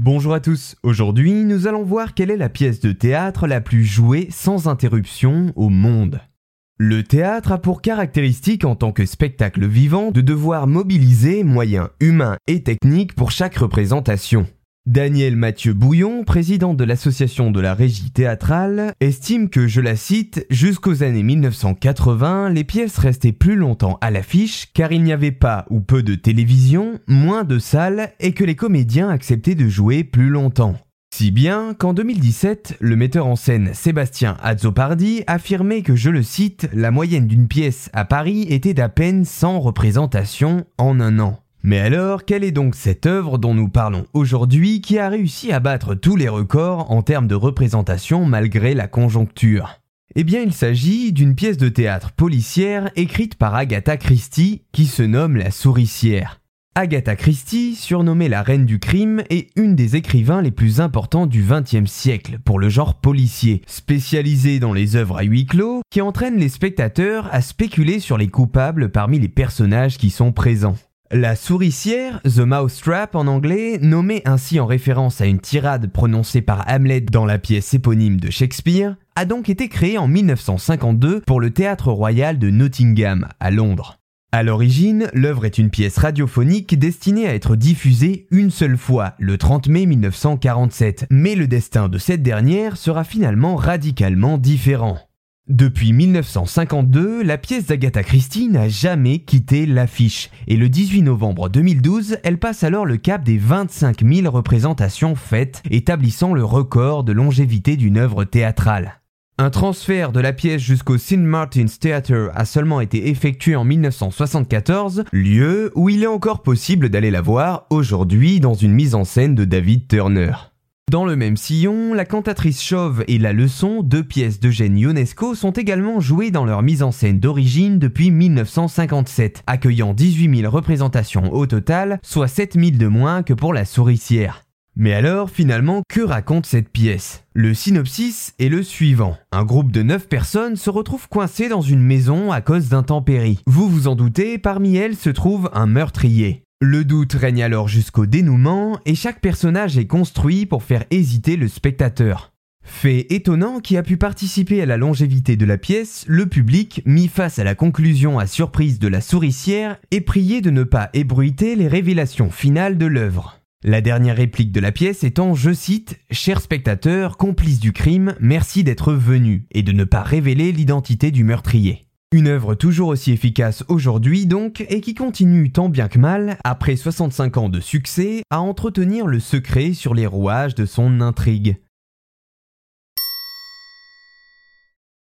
Bonjour à tous, aujourd'hui nous allons voir quelle est la pièce de théâtre la plus jouée sans interruption au monde. Le théâtre a pour caractéristique en tant que spectacle vivant de devoir mobiliser moyens humains et techniques pour chaque représentation. Daniel Mathieu Bouillon, président de l'association de la régie théâtrale, estime que, je la cite, jusqu'aux années 1980, les pièces restaient plus longtemps à l'affiche car il n'y avait pas ou peu de télévision, moins de salles et que les comédiens acceptaient de jouer plus longtemps. Si bien qu'en 2017, le metteur en scène Sébastien Azzopardi affirmait que, je le cite, la moyenne d'une pièce à Paris était d'à peine 100 représentations en un an. Mais alors, quelle est donc cette œuvre dont nous parlons aujourd'hui qui a réussi à battre tous les records en termes de représentation malgré la conjoncture? Eh bien, il s'agit d'une pièce de théâtre policière écrite par Agatha Christie qui se nomme La souricière. Agatha Christie, surnommée la reine du crime, est une des écrivains les plus importants du XXe siècle pour le genre policier, spécialisée dans les œuvres à huis clos qui entraînent les spectateurs à spéculer sur les coupables parmi les personnages qui sont présents. La souricière, The Mousetrap en anglais, nommée ainsi en référence à une tirade prononcée par Hamlet dans la pièce éponyme de Shakespeare, a donc été créée en 1952 pour le Théâtre Royal de Nottingham, à Londres. À l'origine, l'œuvre est une pièce radiophonique destinée à être diffusée une seule fois, le 30 mai 1947, mais le destin de cette dernière sera finalement radicalement différent. Depuis 1952, la pièce d'Agatha Christie n'a jamais quitté l'affiche, et le 18 novembre 2012, elle passe alors le cap des 25 000 représentations faites, établissant le record de longévité d'une œuvre théâtrale. Un transfert de la pièce jusqu'au St. Martin's Theatre a seulement été effectué en 1974, lieu où il est encore possible d'aller la voir aujourd'hui dans une mise en scène de David Turner. Dans le même sillon, la cantatrice chauve et la leçon, deux pièces d'Eugène Ionesco, sont également jouées dans leur mise en scène d'origine depuis 1957, accueillant 18 000 représentations au total, soit 7 000 de moins que pour la souricière. Mais alors, finalement, que raconte cette pièce? Le synopsis est le suivant. Un groupe de 9 personnes se retrouve coincé dans une maison à cause d'intempéries. Vous vous en doutez, parmi elles se trouve un meurtrier. Le doute règne alors jusqu'au dénouement et chaque personnage est construit pour faire hésiter le spectateur. Fait étonnant qui a pu participer à la longévité de la pièce, le public, mis face à la conclusion à surprise de la souricière, est prié de ne pas ébruiter les révélations finales de l'œuvre. La dernière réplique de la pièce étant, je cite, Chers spectateurs, complices du crime, merci d'être venus et de ne pas révéler l'identité du meurtrier. Une œuvre toujours aussi efficace aujourd'hui donc, et qui continue tant bien que mal, après 65 ans de succès, à entretenir le secret sur les rouages de son intrigue.